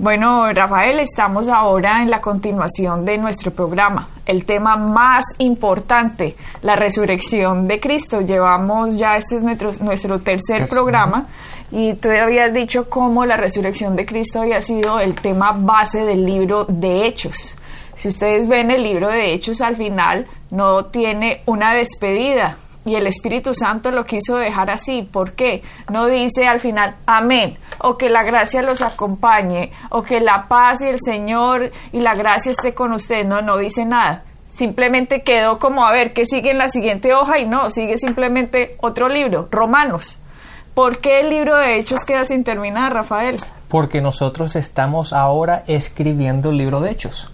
Bueno, Rafael, estamos ahora en la continuación de nuestro programa. El tema más importante, la resurrección de Cristo. Llevamos ya, este es nuestro, nuestro tercer programa y tú habías dicho cómo la resurrección de Cristo había sido el tema base del libro de Hechos. Si ustedes ven el libro de Hechos al final, no tiene una despedida, y el Espíritu Santo lo quiso dejar así. ¿Por qué? No dice al final amén, o que la gracia los acompañe, o que la paz y el Señor y la gracia esté con ustedes. No, no dice nada. Simplemente quedó como a ver qué sigue en la siguiente hoja y no, sigue simplemente otro libro, Romanos. ¿Por qué el libro de Hechos queda sin terminar, Rafael? Porque nosotros estamos ahora escribiendo el libro de Hechos.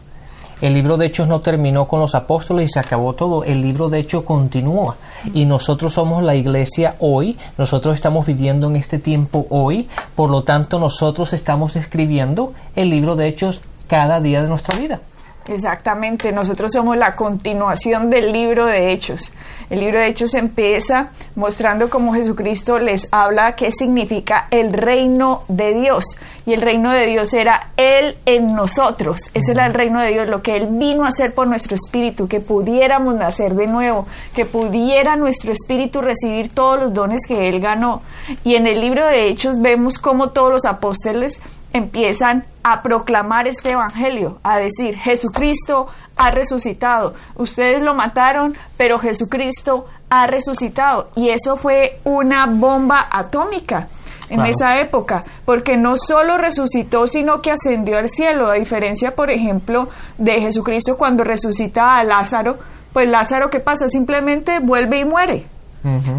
El libro de Hechos no terminó con los apóstoles y se acabó todo. El libro de Hechos continúa. Y nosotros somos la iglesia hoy. Nosotros estamos viviendo en este tiempo hoy. Por lo tanto, nosotros estamos escribiendo el libro de Hechos cada día de nuestra vida. Exactamente, nosotros somos la continuación del libro de Hechos. El libro de Hechos empieza mostrando cómo Jesucristo les habla qué significa el reino de Dios. Y el reino de Dios era Él en nosotros. Ese era el reino de Dios, lo que Él vino a hacer por nuestro espíritu, que pudiéramos nacer de nuevo, que pudiera nuestro espíritu recibir todos los dones que Él ganó. Y en el libro de Hechos vemos cómo todos los apóstoles empiezan a proclamar este evangelio, a decir, Jesucristo ha resucitado. Ustedes lo mataron, pero Jesucristo ha resucitado. Y eso fue una bomba atómica en esa época, porque no solo resucitó, sino que ascendió al cielo, a diferencia, por ejemplo, de Jesucristo cuando resucita a Lázaro, pues Lázaro, ¿qué pasa? Simplemente vuelve y muere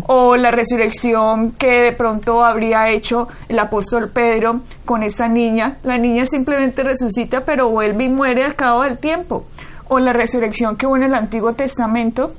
o la resurrección que de pronto habría hecho el apóstol Pedro con esta niña. La niña simplemente resucita pero vuelve y muere al cabo del tiempo. O la resurrección que hubo en el Antiguo Testamento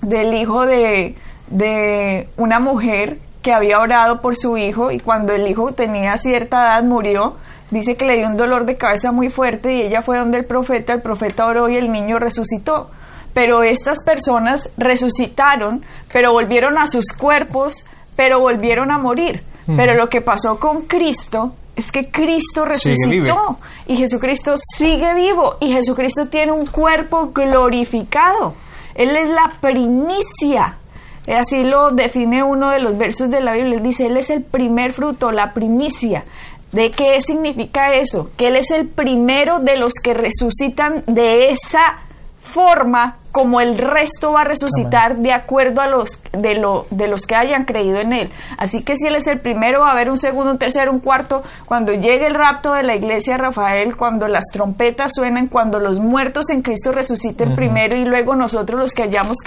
del hijo de, de una mujer que había orado por su hijo y cuando el hijo tenía cierta edad murió, dice que le dio un dolor de cabeza muy fuerte y ella fue donde el profeta, el profeta oró y el niño resucitó pero estas personas resucitaron, pero volvieron a sus cuerpos, pero volvieron a morir. Pero lo que pasó con Cristo es que Cristo resucitó y Jesucristo sigue vivo y Jesucristo tiene un cuerpo glorificado. Él es la primicia. Así lo define uno de los versos de la Biblia. Él dice, Él es el primer fruto, la primicia. ¿De qué significa eso? Que Él es el primero de los que resucitan de esa forma como el resto va a resucitar de acuerdo a los de, lo, de los que hayan creído en él. Así que si él es el primero, va a haber un segundo, un tercero, un cuarto. Cuando llegue el rapto de la iglesia Rafael, cuando las trompetas suenen, cuando los muertos en Cristo resuciten primero y luego nosotros los que hayamos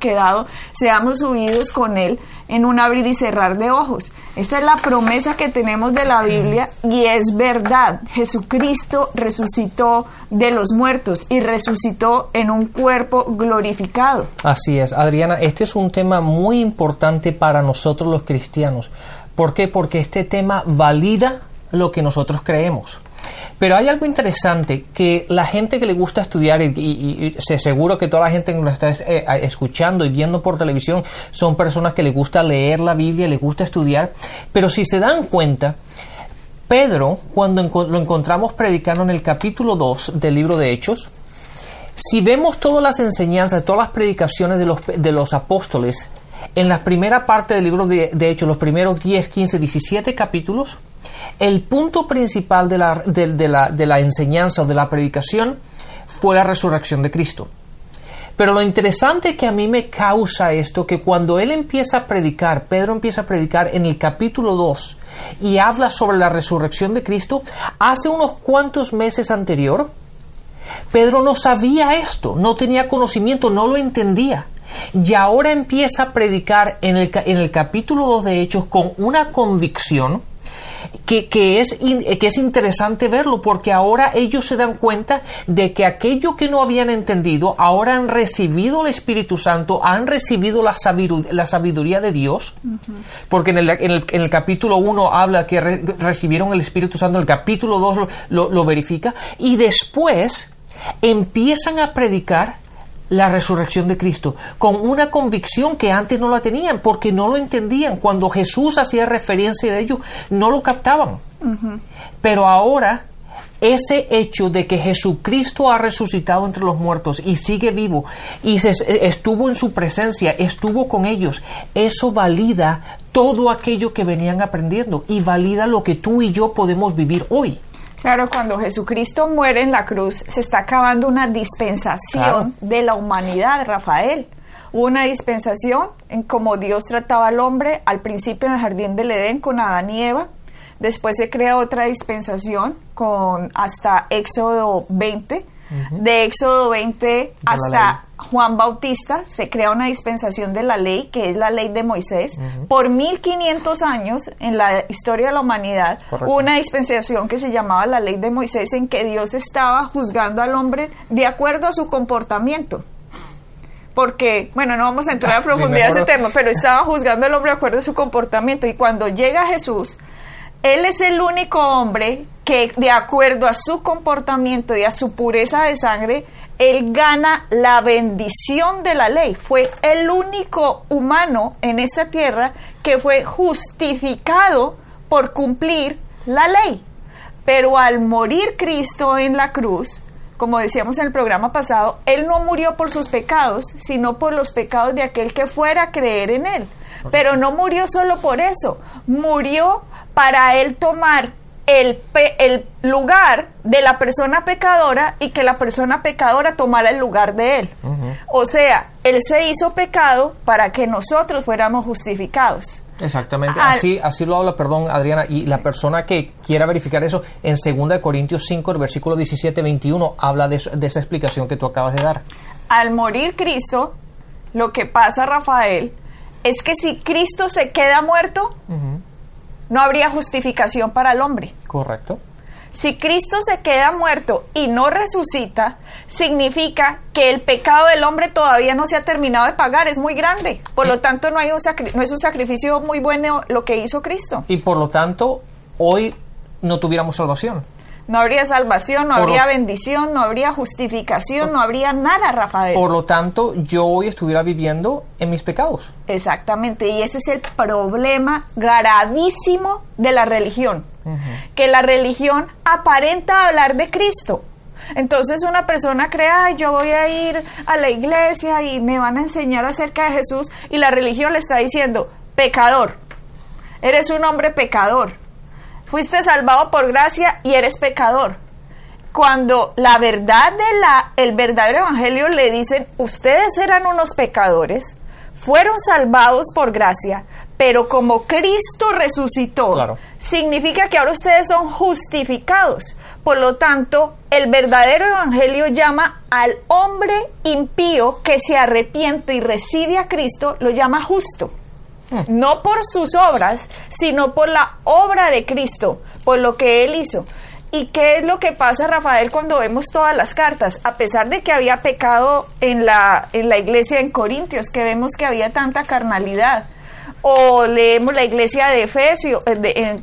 quedado seamos subidos con él en un abrir y cerrar de ojos. Esa es la promesa que tenemos de la Biblia y es verdad. Jesucristo resucitó de los muertos y resucitó en un cuerpo glorificado. Así es, Adriana, este es un tema muy importante para nosotros los cristianos. ¿Por qué? Porque este tema valida lo que nosotros creemos. Pero hay algo interesante que la gente que le gusta estudiar, y, y, seguro que toda la gente que nos está eh, escuchando y viendo por televisión son personas que le gusta leer la Biblia, le gusta estudiar, pero si se dan cuenta, Pedro, cuando lo encontramos predicando en el capítulo 2 del libro de Hechos, si vemos todas las enseñanzas, todas las predicaciones de los, de los apóstoles, en la primera parte del libro de, de Hechos, los primeros 10, 15, 17 capítulos, el punto principal de la, de, la, de la enseñanza o de la predicación fue la resurrección de Cristo. Pero lo interesante que a mí me causa esto, que cuando él empieza a predicar, Pedro empieza a predicar en el capítulo 2 y habla sobre la resurrección de Cristo, hace unos cuantos meses anterior, Pedro no sabía esto, no tenía conocimiento, no lo entendía. Y ahora empieza a predicar en el, en el capítulo 2 de Hechos con una convicción que, que es, que es interesante verlo, porque ahora ellos se dan cuenta de que aquello que no habían entendido, ahora han recibido el Espíritu Santo, han recibido la sabiduría, la sabiduría de Dios, porque en el, en, el, en el, capítulo 1 habla que re, recibieron el Espíritu Santo, el capítulo 2 lo, lo, lo verifica, y después empiezan a predicar la resurrección de Cristo, con una convicción que antes no la tenían, porque no lo entendían. Cuando Jesús hacía referencia de ello, no lo captaban. Uh -huh. Pero ahora, ese hecho de que Jesucristo ha resucitado entre los muertos y sigue vivo, y se, estuvo en su presencia, estuvo con ellos, eso valida todo aquello que venían aprendiendo y valida lo que tú y yo podemos vivir hoy. Claro, cuando Jesucristo muere en la cruz, se está acabando una dispensación claro. de la humanidad, Rafael. Hubo una dispensación en cómo Dios trataba al hombre al principio en el jardín del Edén con Adán y Eva. Después se crea otra dispensación con hasta Éxodo 20. Uh -huh. De Éxodo 20 de hasta Juan Bautista se crea una dispensación de la ley, que es la ley de Moisés. Uh -huh. Por 1500 años en la historia de la humanidad Correcto. una dispensación que se llamaba la ley de Moisés en que Dios estaba juzgando al hombre de acuerdo a su comportamiento. Porque, bueno, no vamos a entrar a profundidad sí, ese tema, pero estaba juzgando al hombre de acuerdo a su comportamiento. Y cuando llega Jesús, Él es el único hombre que, de acuerdo a su comportamiento y a su pureza de sangre, él gana la bendición de la ley. Fue el único humano en esta tierra que fue justificado por cumplir la ley. Pero al morir Cristo en la cruz, como decíamos en el programa pasado, Él no murió por sus pecados, sino por los pecados de aquel que fuera a creer en Él. Pero no murió solo por eso, murió para Él tomar el, el, lugar de la persona pecadora y que la persona pecadora tomara el lugar de él. Uh -huh. O sea, él se hizo pecado para que nosotros fuéramos justificados. Exactamente, Al, así, así lo habla, perdón, Adriana, y la persona que quiera verificar eso, en 2 Corintios 5, el versículo 17-21, habla de, de esa explicación que tú acabas de dar. Al morir Cristo, lo que pasa, Rafael, es que si Cristo se queda muerto, uh -huh no habría justificación para el hombre. Correcto. Si Cristo se queda muerto y no resucita, significa que el pecado del hombre todavía no se ha terminado de pagar, es muy grande. Por lo tanto, no, hay un no es un sacrificio muy bueno lo que hizo Cristo. Y por lo tanto, hoy no tuviéramos salvación. No habría salvación, no por habría lo, bendición, no habría justificación, no habría nada, Rafael. Por lo tanto, yo hoy estuviera viviendo en mis pecados. Exactamente, y ese es el problema gravísimo de la religión. Uh -huh. Que la religión aparenta hablar de Cristo. Entonces una persona cree, ay, yo voy a ir a la iglesia y me van a enseñar acerca de Jesús y la religión le está diciendo, pecador, eres un hombre pecador fuiste salvado por gracia y eres pecador. Cuando la verdad de la el verdadero evangelio le dicen, ustedes eran unos pecadores, fueron salvados por gracia, pero como Cristo resucitó, claro. significa que ahora ustedes son justificados. Por lo tanto, el verdadero evangelio llama al hombre impío que se arrepiente y recibe a Cristo, lo llama justo no por sus obras, sino por la obra de Cristo, por lo que Él hizo. ¿Y qué es lo que pasa, Rafael, cuando vemos todas las cartas? A pesar de que había pecado en la, en la iglesia en Corintios, que vemos que había tanta carnalidad, o leemos la iglesia de Efesio,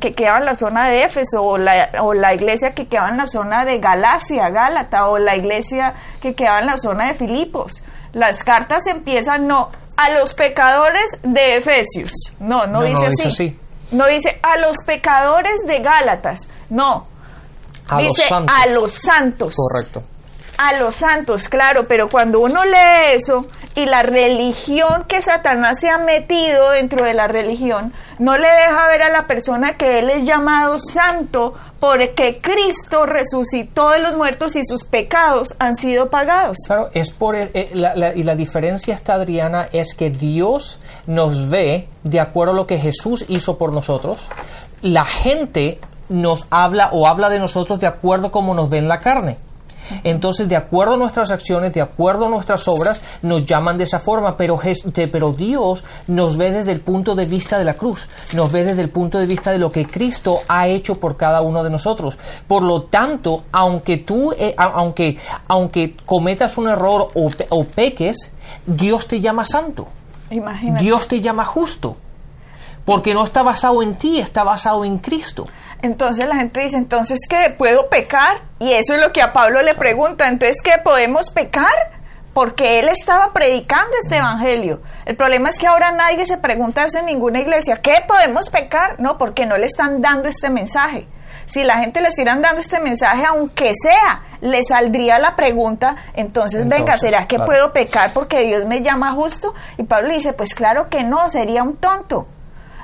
que quedaba en la zona de Éfeso, o la, o la iglesia que quedaba en la zona de Galacia, Gálata, o la iglesia que quedaba en la zona de Filipos. Las cartas empiezan no a los pecadores de Efesios. No, no, no dice, no así. dice así. No dice a los pecadores de Gálatas. No. A dice los santos. a los santos. Correcto. A los santos, claro, pero cuando uno lee eso y la religión que Satanás se ha metido dentro de la religión, no le deja ver a la persona que él es llamado santo porque Cristo resucitó de los muertos y sus pecados han sido pagados. Claro, es por el, eh, la, la, y la diferencia esta, Adriana, es que Dios nos ve de acuerdo a lo que Jesús hizo por nosotros. La gente nos habla o habla de nosotros de acuerdo como nos ve en la carne. Entonces, de acuerdo a nuestras acciones, de acuerdo a nuestras obras, nos llaman de esa forma, pero, pero Dios nos ve desde el punto de vista de la cruz, nos ve desde el punto de vista de lo que Cristo ha hecho por cada uno de nosotros. Por lo tanto, aunque tú, eh, aunque, aunque cometas un error o, o peques, Dios te llama santo. Imagínate. Dios te llama justo. Porque no está basado en ti, está basado en Cristo. Entonces la gente dice, entonces que puedo pecar y eso es lo que a Pablo le pregunta, entonces que podemos pecar porque él estaba predicando este evangelio. El problema es que ahora nadie se pregunta eso en ninguna iglesia, ¿qué podemos pecar? No, porque no le están dando este mensaje. Si la gente le estuvieran dando este mensaje, aunque sea, le saldría la pregunta, entonces, venga, ¿será que puedo pecar porque Dios me llama justo? Y Pablo dice, pues claro que no, sería un tonto.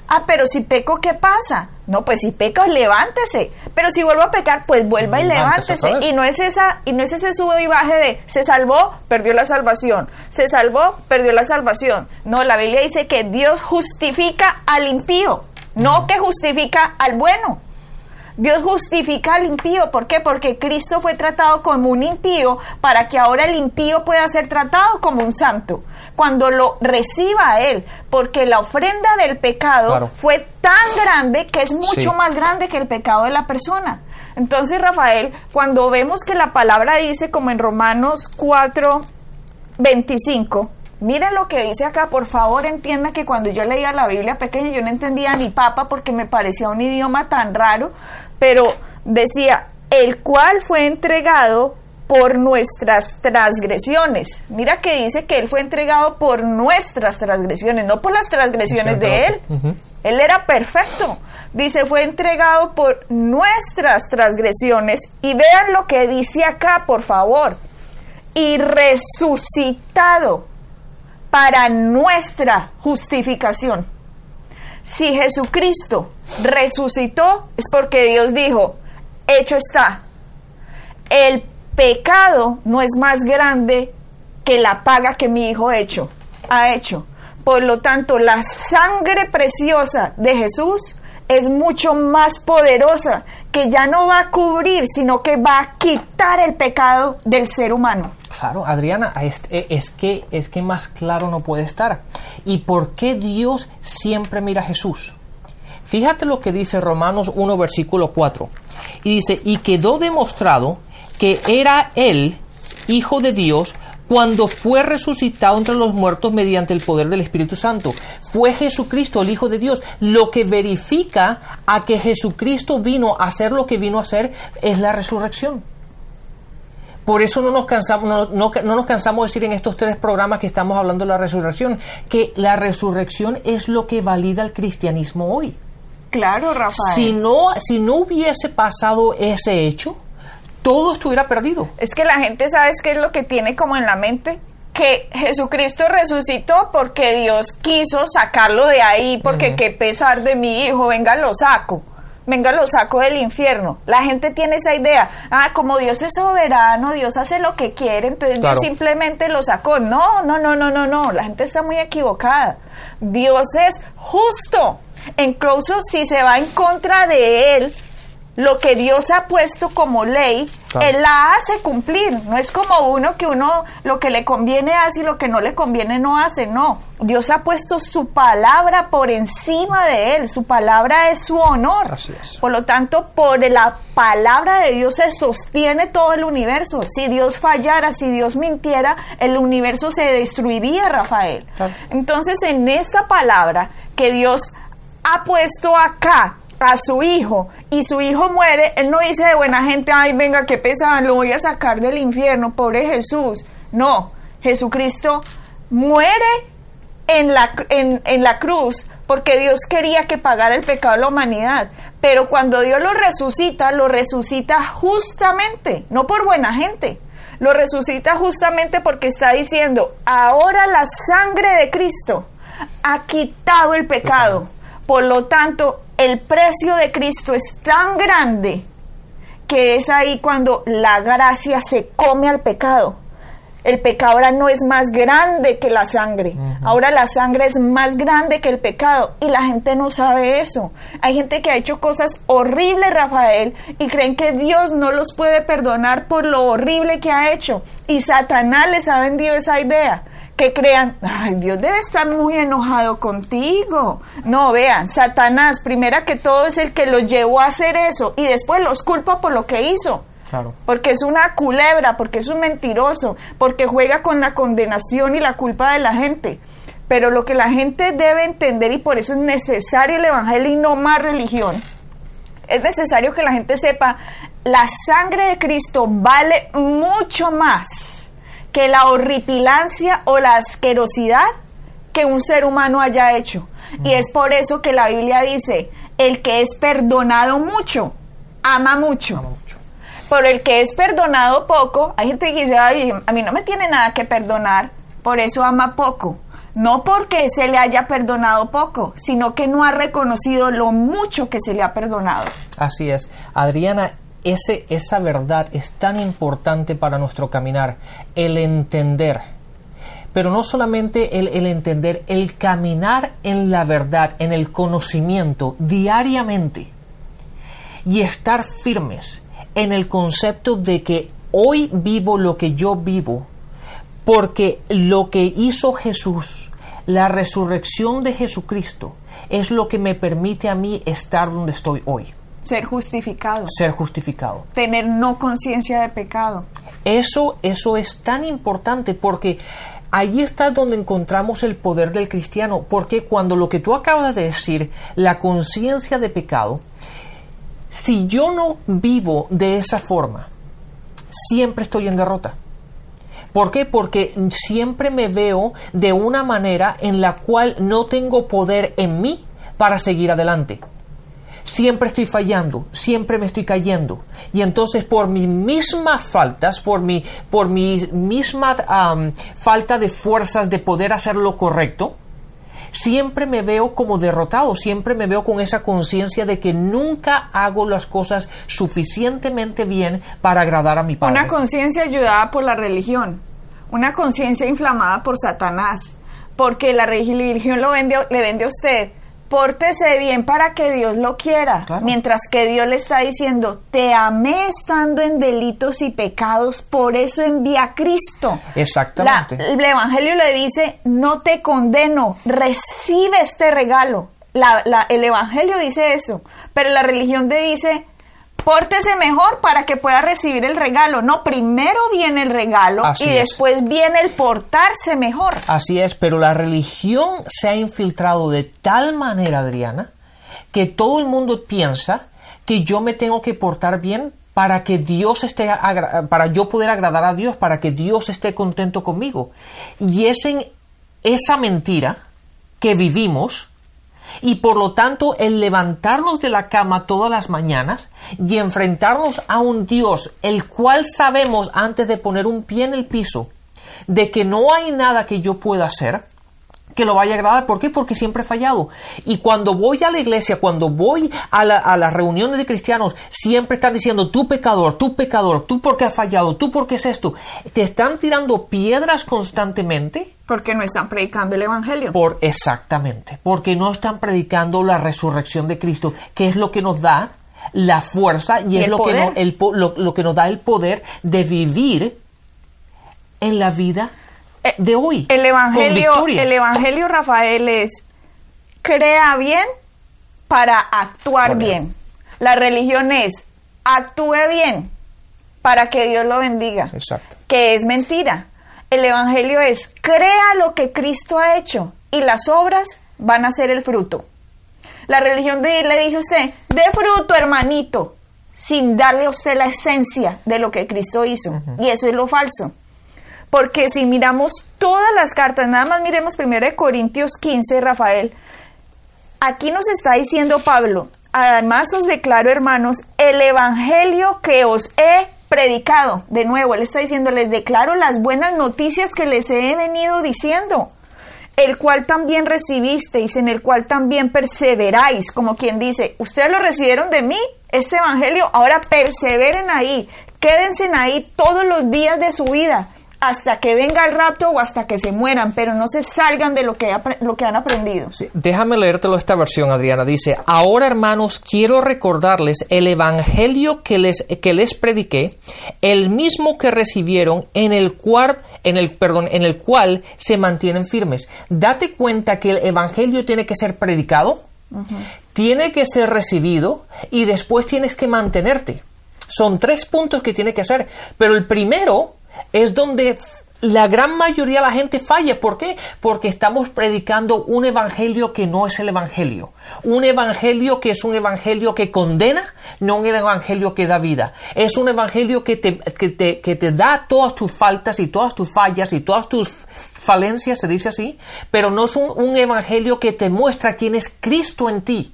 Ah, pero si peco, ¿qué pasa? No, pues si peco, levántese. Pero si vuelvo a pecar, pues vuelva y levántese. Y no es esa, y no es ese sube y baje de se salvó, perdió la salvación. Se salvó, perdió la salvación. No, la Biblia dice que Dios justifica al impío, no que justifica al bueno. Dios justifica al impío. ¿Por qué? Porque Cristo fue tratado como un impío para que ahora el impío pueda ser tratado como un santo. Cuando lo reciba a Él. Porque la ofrenda del pecado fue tan grande que es mucho más grande que el pecado de la persona. Entonces, Rafael, cuando vemos que la palabra dice, como en Romanos 4, 25, Miren lo que dice acá, por favor entienda que cuando yo leía la Biblia pequeña yo no entendía ni papa porque me parecía un idioma tan raro, pero decía, el cual fue entregado por nuestras transgresiones. Mira que dice que él fue entregado por nuestras transgresiones, no por las transgresiones de él. Él era perfecto. Dice, fue entregado por nuestras transgresiones. Y vean lo que dice acá, por favor. Y resucitado para nuestra justificación. Si Jesucristo resucitó, es porque Dios dijo, hecho está. El pecado no es más grande que la paga que mi hijo hecho, ha hecho. Por lo tanto, la sangre preciosa de Jesús es mucho más poderosa, que ya no va a cubrir, sino que va a quitar el pecado del ser humano. Claro, Adriana, es, que, es que más claro no puede estar. ¿Y por qué Dios siempre mira a Jesús? Fíjate lo que dice Romanos 1, versículo 4. Y dice, y quedó demostrado que era Él, Hijo de Dios, cuando fue resucitado entre los muertos mediante el poder del Espíritu Santo. Fue Jesucristo, el Hijo de Dios. Lo que verifica a que Jesucristo vino a hacer lo que vino a hacer es la resurrección. Por eso no nos cansamos, no, nos cansamos de decir en estos tres programas que estamos hablando de la resurrección, que la resurrección es lo que valida el cristianismo hoy. Claro, Rafael. Si no, si no hubiese pasado ese hecho, todo estuviera perdido. Es que la gente, ¿sabes qué es lo que tiene como en la mente? Que Jesucristo resucitó porque Dios quiso sacarlo de ahí, porque qué pesar de mi hijo, venga, lo saco venga, lo saco del infierno. La gente tiene esa idea, ah, como Dios es soberano, Dios hace lo que quiere, entonces Dios simplemente lo sacó. No, no, no, no, no, no, la gente está muy equivocada. Dios es justo. Incluso si se va en contra de Él, lo que Dios ha puesto como ley, Él la hace cumplir. No es como uno que uno lo que le conviene hace y lo que no le conviene no hace. No, Dios ha puesto su palabra por encima de Él. Su palabra es su honor. Por lo tanto, por la palabra de Dios se sostiene todo el universo. Si Dios fallara, si Dios mintiera, el universo se destruiría, Rafael. Entonces, en esta palabra que Dios ha puesto acá, a su hijo y su hijo muere, él no dice de buena gente, ay, venga, qué pesado, lo voy a sacar del infierno, pobre Jesús. No, Jesucristo muere en la, en, en la cruz porque Dios quería que pagara el pecado de la humanidad. Pero cuando Dios lo resucita, lo resucita justamente, no por buena gente. Lo resucita justamente porque está diciendo, ahora la sangre de Cristo ha quitado el pecado. Por lo tanto, el precio de Cristo es tan grande que es ahí cuando la gracia se come al pecado. El pecado ahora no es más grande que la sangre. Ahora la sangre es más grande que el pecado. Y la gente no sabe eso. Hay gente que ha hecho cosas horribles, Rafael, y creen que Dios no los puede perdonar por lo horrible que ha hecho. Y Satanás les ha vendido esa idea que crean, ay, Dios debe estar muy enojado contigo. No, vean, Satanás, primera que todo, es el que los llevó a hacer eso y después los culpa por lo que hizo. Claro. Porque es una culebra, porque es un mentiroso, porque juega con la condenación y la culpa de la gente. Pero lo que la gente debe entender, y por eso es necesario el Evangelio y no más religión, es necesario que la gente sepa, la sangre de Cristo vale mucho más que la horripilancia o la asquerosidad que un ser humano haya hecho. Y es por eso que la Biblia dice, el que es perdonado mucho, ama mucho. Por el que es perdonado poco, hay gente que dice, Ay, a mí no me tiene nada que perdonar, por eso ama poco. No porque se le haya perdonado poco, sino que no ha reconocido lo mucho que se le ha perdonado. Así es. Adriana, esa verdad es tan importante para nuestro caminar, el entender. Pero no solamente el, el, entender, el caminar en la verdad, en el conocimiento diariamente y estar firmes en el concepto de que hoy vivo lo que yo vivo, porque lo que hizo Jesús, la resurrección de Jesucristo, es lo que me permite a mí estar donde estoy hoy. Ser justificado. Ser justificado. Tener no conciencia de pecado. Eso, eso es tan importante porque ahí está donde encontramos el poder del cristiano, porque cuando lo que tú acabas de decir, la conciencia de pecado, si yo no vivo de esa forma, siempre estoy en derrota. ¿Por qué? Porque siempre me veo de una manera en la cual no tengo poder en mí para seguir adelante siempre estoy fallando, siempre me estoy cayendo. Y entonces por mis mismas faltas, por mi, por mi misma falta de fuerzas de poder hacer lo correcto, siempre me veo como derrotado, siempre me veo con esa conciencia de que nunca hago las cosas suficientemente bien para agradar a mi padre. Una conciencia ayudada por la religión, una conciencia inflamada por Satanás, porque la religión lo vende, le vende a usted pórtese bien para que Dios lo quiera. Mientras que Dios le está diciendo, te amé estando en delitos y pecados, por eso envía a Cristo. Exactamente. el Evangelio le dice, no te condeno, recibe este regalo. La, el Evangelio dice eso, pero la religión te dice, pórtese mejor para que pueda recibir el regalo. No, primero viene el regalo y después viene el portarse mejor. Así es, pero la religión se ha infiltrado de tal manera, Adriana, que todo el mundo piensa que yo me tengo que portar bien para que Dios esté para yo poder agradar a Dios, para que Dios esté contento conmigo. Y es en esa mentira que vivimos y por lo tanto el levantarnos de la cama todas las mañanas y enfrentarnos a un Dios el cual sabemos antes de poner un pie en el piso de que no hay nada que yo pueda hacer que lo vaya a agradar. ¿Por qué? Porque siempre he fallado. Y cuando voy a la iglesia, cuando voy a, las reuniones de cristianos, siempre están diciendo, tú pecador, tú pecador, tú porque has fallado, tú porque es esto. Te están tirando piedras constantemente. Porque no están predicando el Evangelio. Por, exactamente. Porque no están predicando la resurrección de Cristo, que es lo que nos da la fuerza y, es lo que, lo que nos da el poder de vivir en la vida eh, de hoy. El evangelio, el evangelio Rafael es crea bien para actuar bien. La religión es actúe bien para que Dios lo bendiga. Exacto. Que es mentira. El evangelio es crea lo que Cristo ha hecho y las obras van a ser el fruto. La religión de, le dice a usted, de fruto, hermanito, sin darle a usted la esencia de lo que Cristo hizo. Y eso es lo falso. Porque si miramos todas las cartas, nada más miremos primero de Corintios 15, Rafael, aquí nos está diciendo Pablo, además os declaro, hermanos, el evangelio que os he predicado. De nuevo, él está diciendo, les declaro las buenas noticias que les he venido diciendo, el cual también recibisteis, en el cual también perseveráis, como quien dice, ustedes lo recibieron de mí, este evangelio, ahora perseveren ahí, quédense ahí todos los días de su vida hasta que venga el rapto o hasta que se mueran, pero no se salgan de lo que, lo que han aprendido. Sí, déjame leértelo esta versión, Adriana. Dice, ahora hermanos, quiero recordarles el evangelio que les, que les prediqué, el mismo que recibieron, en el cual en el perdón, en el cual se mantienen firmes. Date cuenta que el evangelio tiene que ser predicado, tiene que ser recibido y después tienes que mantenerte. Son tres puntos que tiene que hacer, pero el primero es donde la gran mayoría de la gente falla. ¿Por qué? Porque estamos predicando un evangelio que no es el evangelio. Un evangelio que es un evangelio que condena, no un evangelio que da vida. Es un evangelio que te, que te, que te da todas tus faltas y todas tus fallas y todas tus falencias, se dice así, pero no es un, evangelio que te muestra quién es Cristo en ti.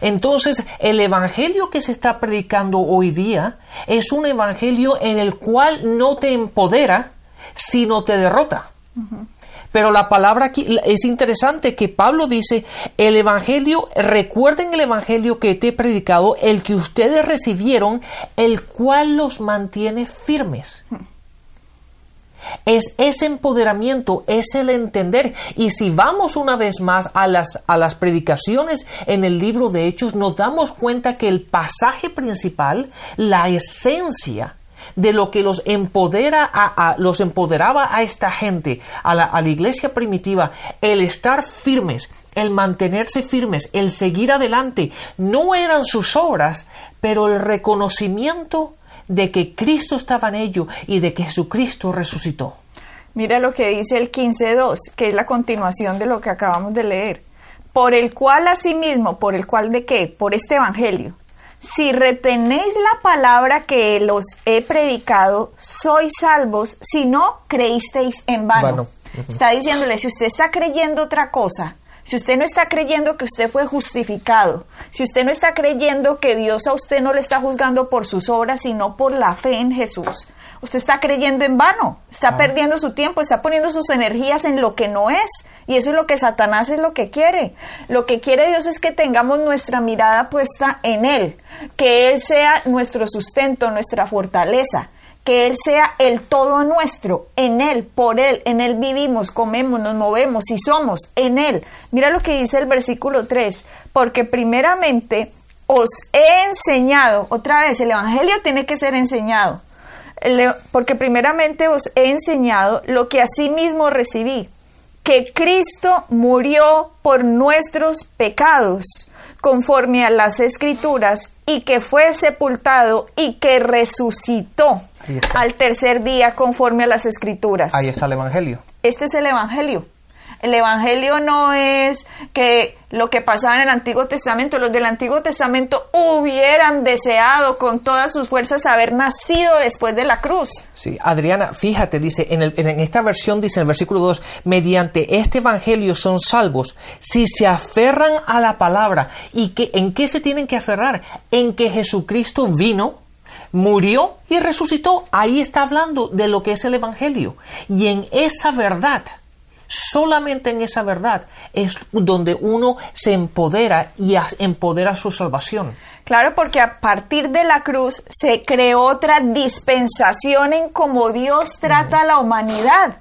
Entonces, el evangelio que se está predicando hoy día es un evangelio en el cual no te empodera, sino te derrota. Pero la palabra aquí es interesante que Pablo dice, el Evangelio, recuerden el Evangelio que te he predicado, el que ustedes recibieron, el cual los mantiene firmes. Es ese empoderamiento, es el entender. Y si vamos una vez más a las, a las predicaciones en el libro de Hechos, nos damos cuenta que el pasaje principal, la esencia de lo que los empodera a, los empoderaba a esta gente, a la, a la iglesia primitiva, el estar firmes, el mantenerse firmes, el seguir adelante, no eran sus obras, pero el reconocimiento de que Cristo estaba en ello y de que Jesucristo resucitó. Mira lo que dice el 15.2, que es la continuación de lo que acabamos de leer. Por el cual asimismo, por el cual de qué? Por este Evangelio. Si retenéis la palabra que los he predicado, sois salvos, si no creísteis en vano. Está diciéndole, si usted está creyendo otra cosa, si usted no está creyendo que usted fue justificado, si usted no está creyendo que Dios a usted no le está juzgando por sus obras, sino por la fe en Jesús, usted está creyendo en vano, está ah. perdiendo su tiempo, está poniendo sus energías en lo que no es. Y eso es lo que Satanás es lo que quiere. Lo que quiere Dios es que tengamos nuestra mirada puesta en Él, que Él sea nuestro sustento, nuestra fortaleza que Él sea el todo nuestro, en Él, por Él, en Él vivimos, comemos, nos movemos y somos, en Él. Mira lo que dice el versículo 3, porque primeramente os he enseñado, otra vez, el Evangelio tiene que ser enseñado, porque primeramente os he enseñado lo que mismo recibí, que Cristo murió por nuestros pecados conforme a las escrituras y que fue sepultado y que resucitó al tercer día conforme a las escrituras. Ahí está el Evangelio. Este es el Evangelio. El Evangelio no es que lo que pasaba en el Antiguo Testamento, los del Antiguo Testamento hubieran deseado con todas sus fuerzas haber nacido después de la cruz. Sí, Adriana, fíjate, dice, en, en esta versión dice en el versículo 2, mediante este Evangelio son salvos si se aferran a la palabra. ¿Y que, en qué se tienen que aferrar? En que Jesucristo vino, murió y resucitó. Ahí está hablando de lo que es el Evangelio. Y en esa verdad Solamente en esa verdad es donde uno se empodera y empodera su salvación. Claro, porque a partir de la cruz se creó otra dispensación en cómo Dios trata a la humanidad.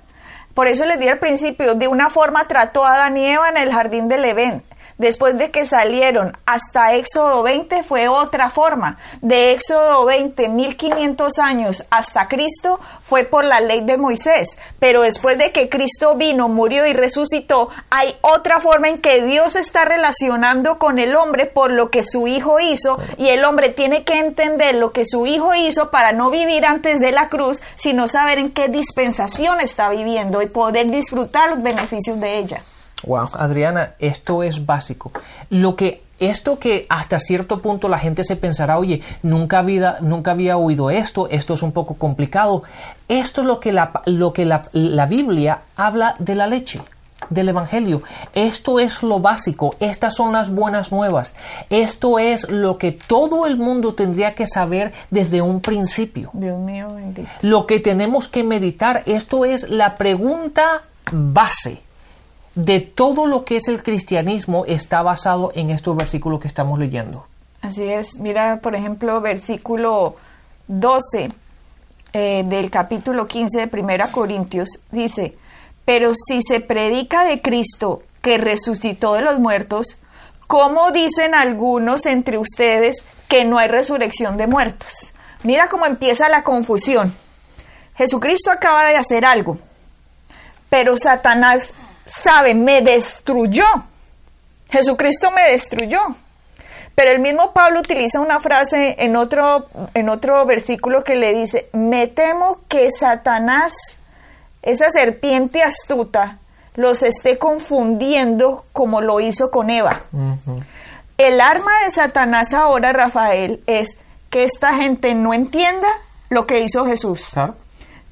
Por eso les di al principio, de una forma trató a Adán y Eva en el jardín del Edén después de que salieron hasta Éxodo 20 fue otra forma. De Éxodo 20, 1500 años hasta Cristo fue por la ley de Moisés. Pero después de que Cristo vino, murió y resucitó, hay otra forma en que Dios está relacionando con el hombre por lo que su Hijo hizo y el hombre tiene que entender lo que su Hijo hizo para no vivir antes de la cruz, sino saber en qué dispensación está viviendo y poder disfrutar los beneficios de ella. Wow, Adriana, esto es básico. Lo que esto que hasta cierto punto la gente se pensará, oye, nunca había, nunca había oído esto, esto es un poco complicado. Esto es lo que la, lo que la, la Biblia habla de la leche del Evangelio. Esto es lo básico, estas son las buenas nuevas, esto es lo que todo el mundo tendría que saber desde un principio. Dios mío, Lo que tenemos que meditar, esto es la pregunta base de todo lo que es el cristianismo está basado en estos versículos que estamos leyendo. Así es, mira por ejemplo versículo 12. eh, del capítulo 15 de Primera Corintios, dice, pero si se predica de Cristo que resucitó de los muertos, ¿cómo dicen algunos entre ustedes que no hay resurrección de muertos? Mira cómo empieza la confusión. Jesucristo acaba de hacer algo, pero Satanás sabe, me destruyó. Jesucristo me destruyó. Pero el mismo Pablo utiliza una frase en otro, en otro versículo que le dice, me temo que Satanás, esa serpiente astuta, los esté confundiendo como lo hizo con Eva. El arma de Satanás ahora, Rafael, es que esta gente no entienda lo que hizo Jesús.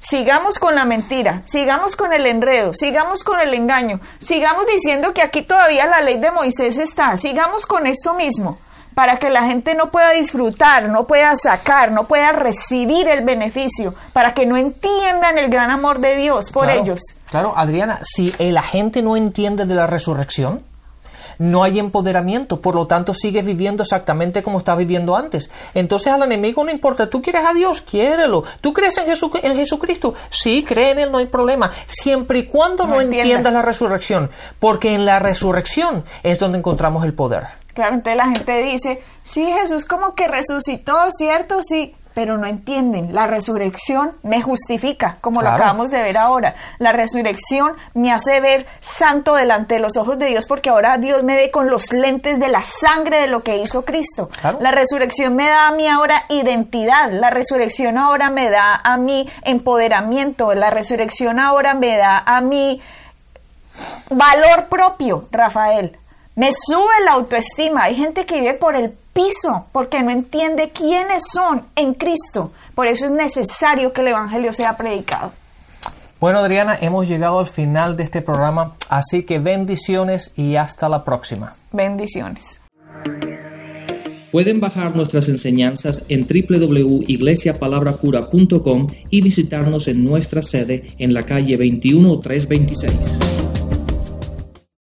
Sigamos con la mentira, sigamos con el enredo, sigamos con el engaño, sigamos diciendo que aquí todavía la ley de Moisés está, sigamos con esto mismo, para que la gente no pueda disfrutar, no pueda sacar, no pueda recibir el beneficio, para que no entiendan el gran amor de Dios por ellos. Claro, Adriana, si la gente no entiende de la resurrección, no hay empoderamiento, por lo tanto sigues viviendo exactamente como estás viviendo antes. Entonces al enemigo no importa, tú quieres a Dios, quiérelo. ¿Tú crees en, en Jesucristo? Sí, cree en Él, no hay problema. Siempre y cuando no, entiendas la resurrección, porque en la resurrección es donde encontramos el poder. Claro, entonces la gente dice, sí, Jesús como que resucitó, ¿cierto? Sí, pero no entienden. La resurrección me justifica, como lo acabamos de ver ahora. La resurrección me hace ver santo delante de los ojos de Dios, porque ahora Dios me ve con los lentes de la sangre de lo que hizo Cristo. La resurrección me da a mí ahora identidad. La resurrección ahora me da a mí empoderamiento. La resurrección ahora me da a mí valor propio, Rafael. Me sube la autoestima. Hay gente que vive por el piso porque no entiende quiénes son en Cristo. Por eso es necesario que el Evangelio sea predicado. Bueno, Adriana, hemos llegado al final de este programa, así que bendiciones y hasta la próxima. Bendiciones. Pueden bajar nuestras enseñanzas en www.iglesiapalabracura.com y visitarnos en nuestra sede en la calle 21326.